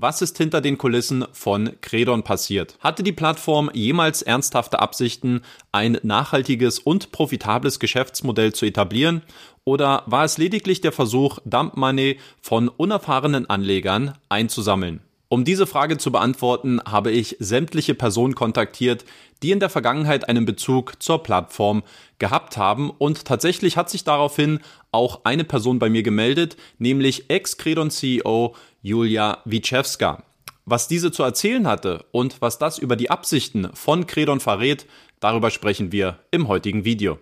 was ist hinter den Kulissen von Credon passiert? Hatte die Plattform jemals ernsthafte Absichten, ein nachhaltiges und profitables Geschäftsmodell zu etablieren? Oder war es lediglich der Versuch, Dump Money von unerfahrenen Anlegern einzusammeln? Um diese Frage zu beantworten, habe ich sämtliche Personen kontaktiert, die in der Vergangenheit einen Bezug zur Plattform gehabt haben und tatsächlich hat sich daraufhin auch eine Person bei mir gemeldet, nämlich Ex-Credon-CEO Julia Wiczewska. Was diese zu erzählen hatte und was das über die Absichten von Credon verrät, darüber sprechen wir im heutigen Video.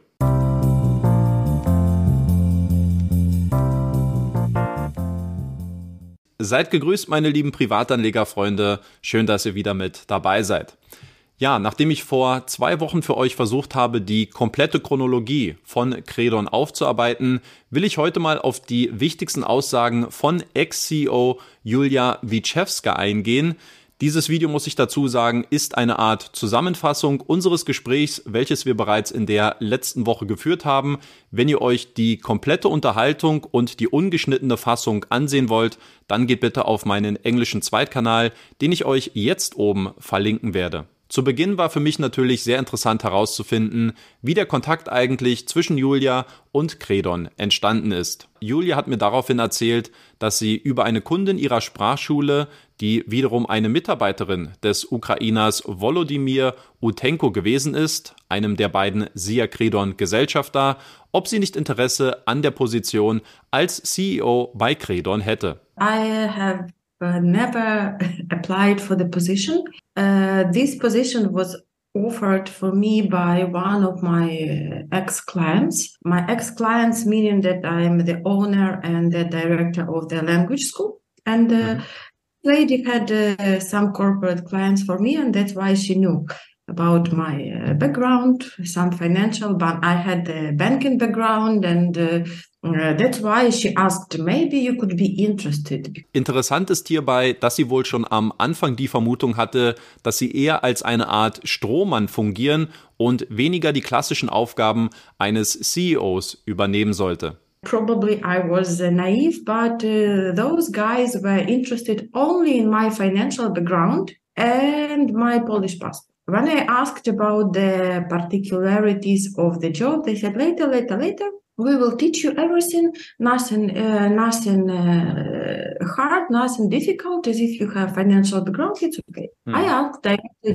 Seid gegrüßt, meine lieben Privatanlegerfreunde. Schön, dass ihr wieder mit dabei seid. Ja, nachdem ich vor zwei Wochen für euch versucht habe, die komplette Chronologie von Credon aufzuarbeiten, will ich heute mal auf die wichtigsten Aussagen von Ex-CEO Julia Wiczewska eingehen, dieses Video, muss ich dazu sagen, ist eine Art Zusammenfassung unseres Gesprächs, welches wir bereits in der letzten Woche geführt haben. Wenn ihr euch die komplette Unterhaltung und die ungeschnittene Fassung ansehen wollt, dann geht bitte auf meinen englischen Zweitkanal, den ich euch jetzt oben verlinken werde. Zu Beginn war für mich natürlich sehr interessant herauszufinden, wie der Kontakt eigentlich zwischen Julia und Credon entstanden ist. Julia hat mir daraufhin erzählt, dass sie über eine Kundin ihrer Sprachschule, die wiederum eine Mitarbeiterin des Ukrainers Volodymyr Utenko gewesen ist, einem der beiden Sia Credon Gesellschafter, ob sie nicht Interesse an der Position als CEO bei Credon hätte. I have uh, never applied for the position. Uh, this position was offered for me by one of my ex clients. My ex clients, meaning that I'm the owner and the director of the language school. And uh, mm-hmm. lady had uh, some corporate clients for me, and that's why she knew about my uh, background, some financial, but I had the banking background and uh, uh, that's why she asked, maybe you could be interested. Interessant ist hierbei, dass sie wohl schon am Anfang die Vermutung hatte, dass sie eher als eine Art Strohmann fungieren und weniger die klassischen Aufgaben eines CEOs übernehmen sollte. Probably I was uh, naive, but uh, those guys were interested only in my financial background and my Polish passport. When I asked about the particularities of the job, they said later, later, later, we will teach you everything, nothing, uh, nothing uh, hard, nothing difficult. As if you have financial background, it's okay. Mm. I asked,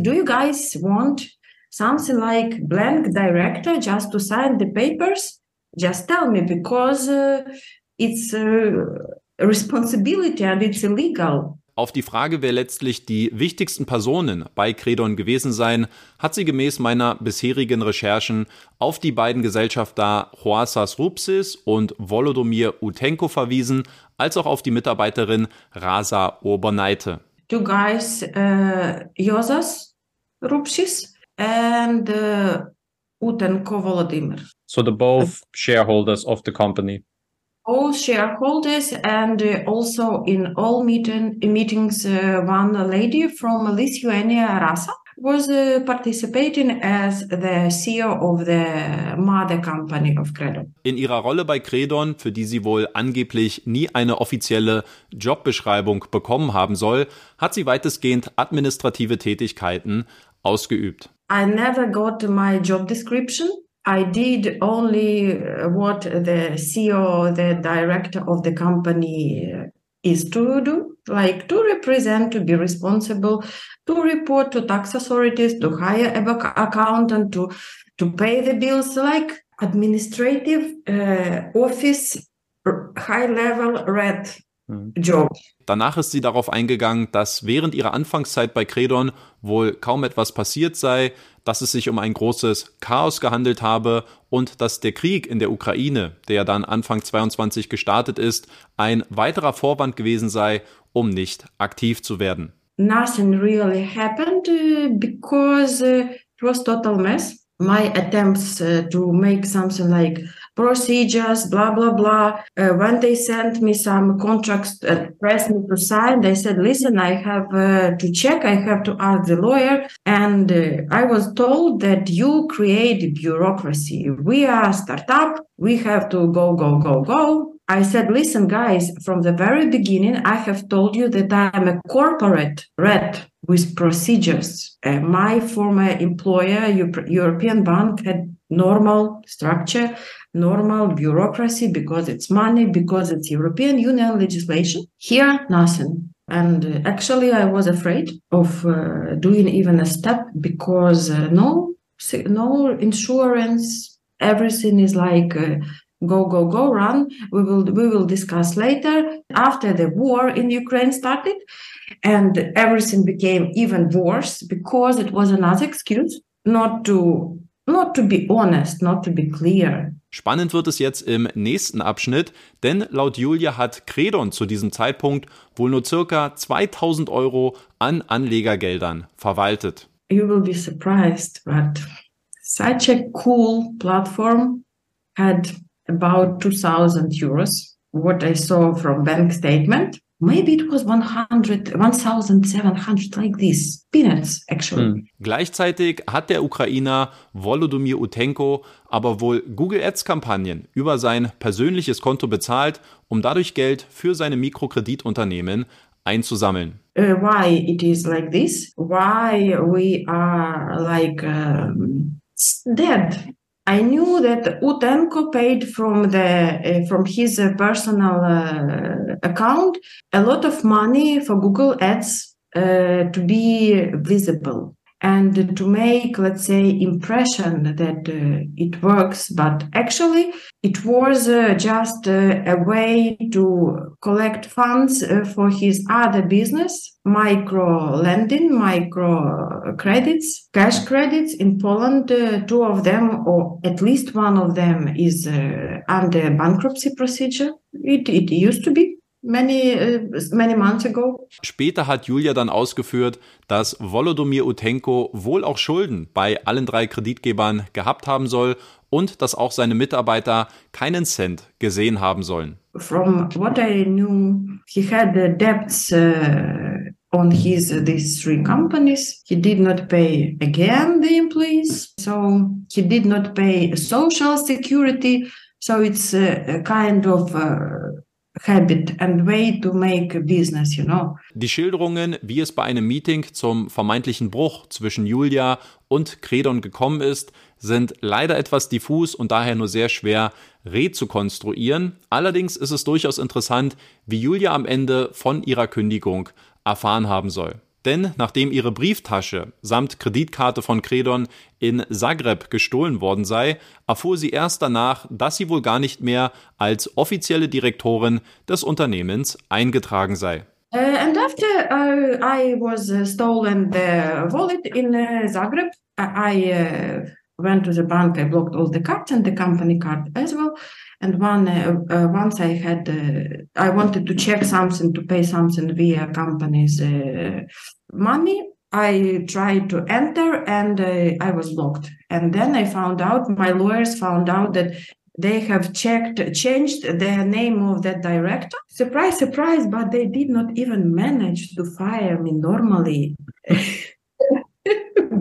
do you guys want something like blank director just to sign the papers? Just tell me because uh, it's a responsibility and it's illegal. Auf die Frage, wer letztlich die wichtigsten Personen bei Credon gewesen seien, hat sie gemäß meiner bisherigen Recherchen auf die beiden Gesellschafter Hoasas Rupsis und Volodomir Utenko verwiesen, als auch auf die Mitarbeiterin Rasa Urbonaite. Two guys, uh, Josas Rupsis and uh, Utenko Volodymyr. So the both shareholders of the company all shareholders and uh, also in all meeting, meetings uh, one lady from Lithuania, Rasa, was uh, participating as the CEO of the mother company of Credon. In ihrer Rolle bei Credon, für die sie wohl angeblich nie eine offizielle Jobbeschreibung bekommen haben soll, hat sie weitestgehend administrative Tätigkeiten ausgeübt. I never got my job description. I did only uh, what the CEO, the director of the company uh, is to do, like to represent, to be responsible, to report to tax authorities, to hire an accountant, to to pay the bills, like administrative uh, office, high level red. Job. Danach ist sie darauf eingegangen, dass während ihrer Anfangszeit bei Credon wohl kaum etwas passiert sei, dass es sich um ein großes Chaos gehandelt habe und dass der Krieg in der Ukraine, der ja dann Anfang 22 gestartet ist, ein weiterer Vorwand gewesen sei, um nicht aktiv zu werden. Nothing really happened uh, because uh, it was total mess. My attempts uh, to make something like procedures, blah, blah, blah. Uh, when they sent me some contracts, uh, pressed me to sign, they said, listen, I have uh, to check, I have to ask the lawyer. And uh, I was told that you create bureaucracy. We are a startup, we have to go, go, go, go. I said, listen, guys, from the very beginning, I have told you that I'm a corporate red with procedures. Uh, my former employer, European Bank, had normal structure, normal bureaucracy because it's money, because it's European Union legislation. Here, nothing. And uh, actually, I was afraid of uh, doing even a step because uh, no, no insurance. Everything is like uh, go go go run we will we will discuss later after the war in ukraine started and everything became even worse because it was another excuse not to not to be honest not to be clear Spannend wird es jetzt im nächsten Abschnitt, denn laut Julia hat Credon zu diesem Zeitpunkt wohl nur circa 2000 Euro an Anlegergeldern verwaltet. You will be surprised, but such a cool platform had about 2000 euros what i saw from bank statement maybe it was 100 1700 like this. Peanuts actually. Hm. gleichzeitig hat der Ukrainer Volodymyr Utenko aber wohl Google Ads Kampagnen über sein persönliches Konto bezahlt um dadurch Geld für seine Mikrokreditunternehmen einzusammeln. Uh, why it is like this? Why we are like um, dead I knew that Utenko paid from the uh, from his uh, personal uh, account a lot of money for Google Ads uh, to be visible and to make let's say impression that uh, it works. But actually it was uh, just uh, a way to collect funds uh, for his other business micro lending micro credits cash credits in poland. Uh, two of them or at least one of them is uh, under bankruptcy procedure. It, it used to be many, uh, many months ago. Später hat Julia dann ausgeführt, dass Volodymyr Utenko wohl auch Schulden bei allen drei Kreditgebern gehabt haben soll und dass auch seine Mitarbeiter keinen Cent gesehen haben sollen. From what I knew, he had debts uh, on his uh, these three companies. He did not pay again the employees, so he did not pay social security. So it's a, a kind of uh, habit and way to make business, you know. Die Schilderungen, wie es bei einem Meeting zum vermeintlichen Bruch zwischen Julia und Credon gekommen ist, sind leider etwas diffus und daher nur sehr schwer rezukonstruieren. Allerdings ist es durchaus interessant, wie Julia am Ende von ihrer Kündigung erfahren haben soll. Denn nachdem ihre Brieftasche samt Kreditkarte von Credon in Zagreb gestohlen worden sei, erfuhr sie erst danach, dass sie wohl gar nicht mehr als offizielle Direktorin des Unternehmens eingetragen sei. Uh, and after uh, I was uh, stolen the wallet in uh, Zagreb, I uh, went to the bank. I blocked all the cards and the company card as well. And one uh, uh, once I had uh, I wanted to check something to pay something via company's money. I tried to enter and I was blocked. And then I found out my lawyers found out that they have checked changed the name of that director. Surprise, surprise! But they did not even manage to fire me normally.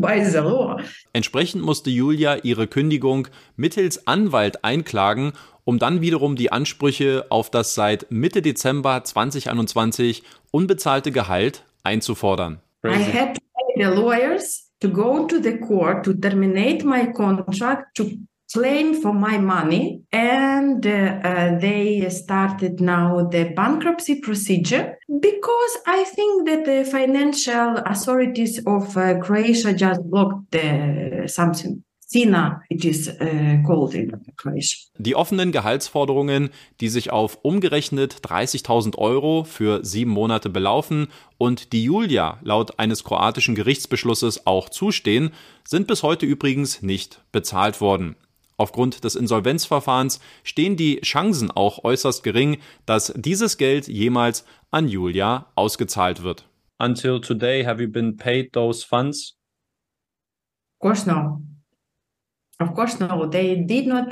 by the law. Entsprechend musste Julia ihre Kündigung mittels Anwalt einklagen um dann wiederum die Ansprüche auf das seit Mitte Dezember 2021 unbezahlte Gehalt einzufordern. I had to pay the lawyers to go to the court to terminate my contract to claim for my money and uh, uh, they started now the bankruptcy procedure because i think that the financial authorities of uh, croatia just blocked the something Sina, it is uh, called in Croatia. Die offenen Gehaltsforderungen, die sich auf umgerechnet 30.000 Euro für sieben Monate belaufen und die Julia laut eines kroatischen Gerichtsbeschlusses auch zustehen, sind bis heute übrigens nicht bezahlt worden. Aufgrund des Insolvenzverfahrens stehen die Chancen auch äußerst gering, dass dieses Geld jemals an Julia ausgezahlt wird. Until today, have you been paid those funds? Of course not. Of course, no. They did not.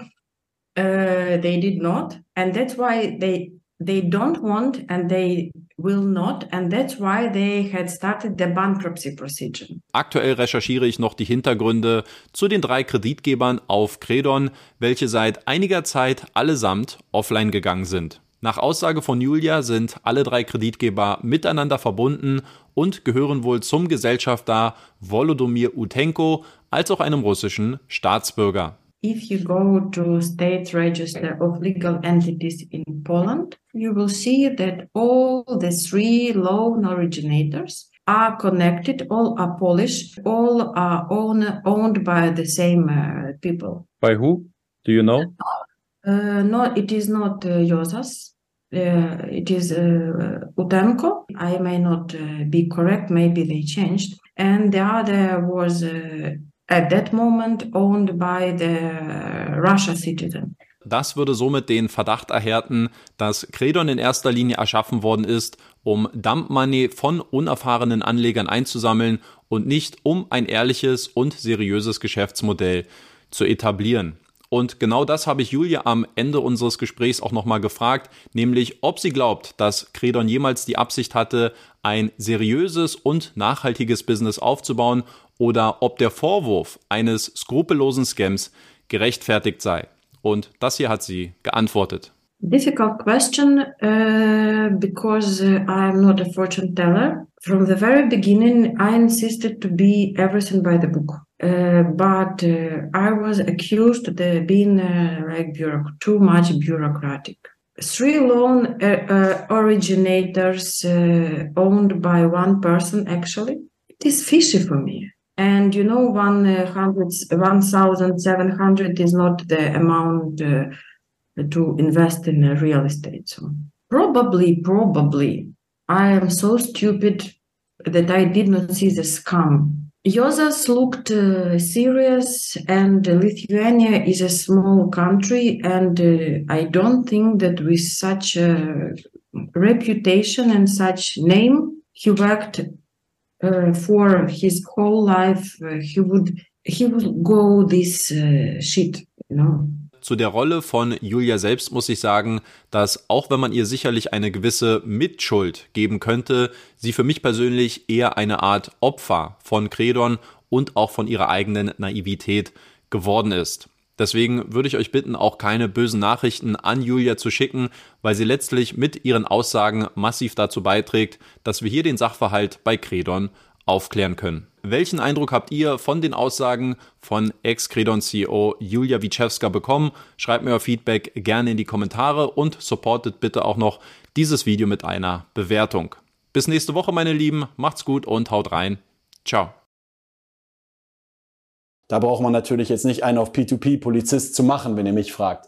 Uh, they did not, and that's why they they don't want, and they will not, and that's why they had started the bankruptcy procedure. Aktuell recherchiere ich noch die Hintergründe zu den drei Kreditgebern auf Credon, welche seit einiger Zeit allesamt offline gegangen sind. Nach Aussage von Julia sind alle drei Kreditgeber miteinander verbunden und gehören wohl zum Gesellschafter Volodymyr Utenko als auch einem russischen Staatsbürger. If you go to state register of legal entities in Poland, you will see that all the three loan originators are connected, all are Polish, all are own, owned by the same uh, people. By who? Do you know? Uh, no, it is not uh, Josas. Uh, it is uh, Utenko. I may not uh, be correct. Maybe they changed. And the other was uh, at that moment owned by the Russia citizen. Das würde somit den Verdacht erhärten, dass Credon in erster Linie erschaffen worden ist, um Dump Money von unerfahrenen Anlegern einzusammeln und nicht um ein ehrliches und seriöses Geschäftsmodell zu etablieren. Und genau das habe ich Julia am Ende unseres Gesprächs auch nochmal gefragt, nämlich ob sie glaubt, dass Credon jemals die Absicht hatte, ein seriöses und nachhaltiges Business aufzubauen oder ob der Vorwurf eines skrupellosen Scams gerechtfertigt sei. Und das hier hat sie geantwortet. Difficult question uh, because uh, I'm not a fortune teller. From the very beginning, I insisted to be everything by the book. Uh, but uh, I was accused of being uh, like bureauc- too much bureaucratic. Three loan uh, originators owned by one person, actually, it is fishy for me. And you know, 1,700 is not the amount to invest in real estate. So probably, probably, I am so stupid that I did not see the scam. Josas looked uh, serious, and Lithuania is a small country, and uh, I don't think that with such a reputation and such name, he worked uh, for his whole life. Uh, he would he would go this uh, shit, you know. Zu der Rolle von Julia selbst muss ich sagen, dass auch wenn man ihr sicherlich eine gewisse Mitschuld geben könnte, sie für mich persönlich eher eine Art Opfer von Credon und auch von ihrer eigenen Naivität geworden ist. Deswegen würde ich euch bitten, auch keine bösen Nachrichten an Julia zu schicken, weil sie letztlich mit ihren Aussagen massiv dazu beiträgt, dass wir hier den Sachverhalt bei Credon aufklären können. Welchen Eindruck habt ihr von den Aussagen von Ex-Credon-CEO Julia Wiczewska bekommen? Schreibt mir euer Feedback gerne in die Kommentare und supportet bitte auch noch dieses Video mit einer Bewertung. Bis nächste Woche, meine Lieben. Macht's gut und haut rein. Ciao. Da braucht man natürlich jetzt nicht einen auf P2P-Polizist zu machen, wenn ihr mich fragt.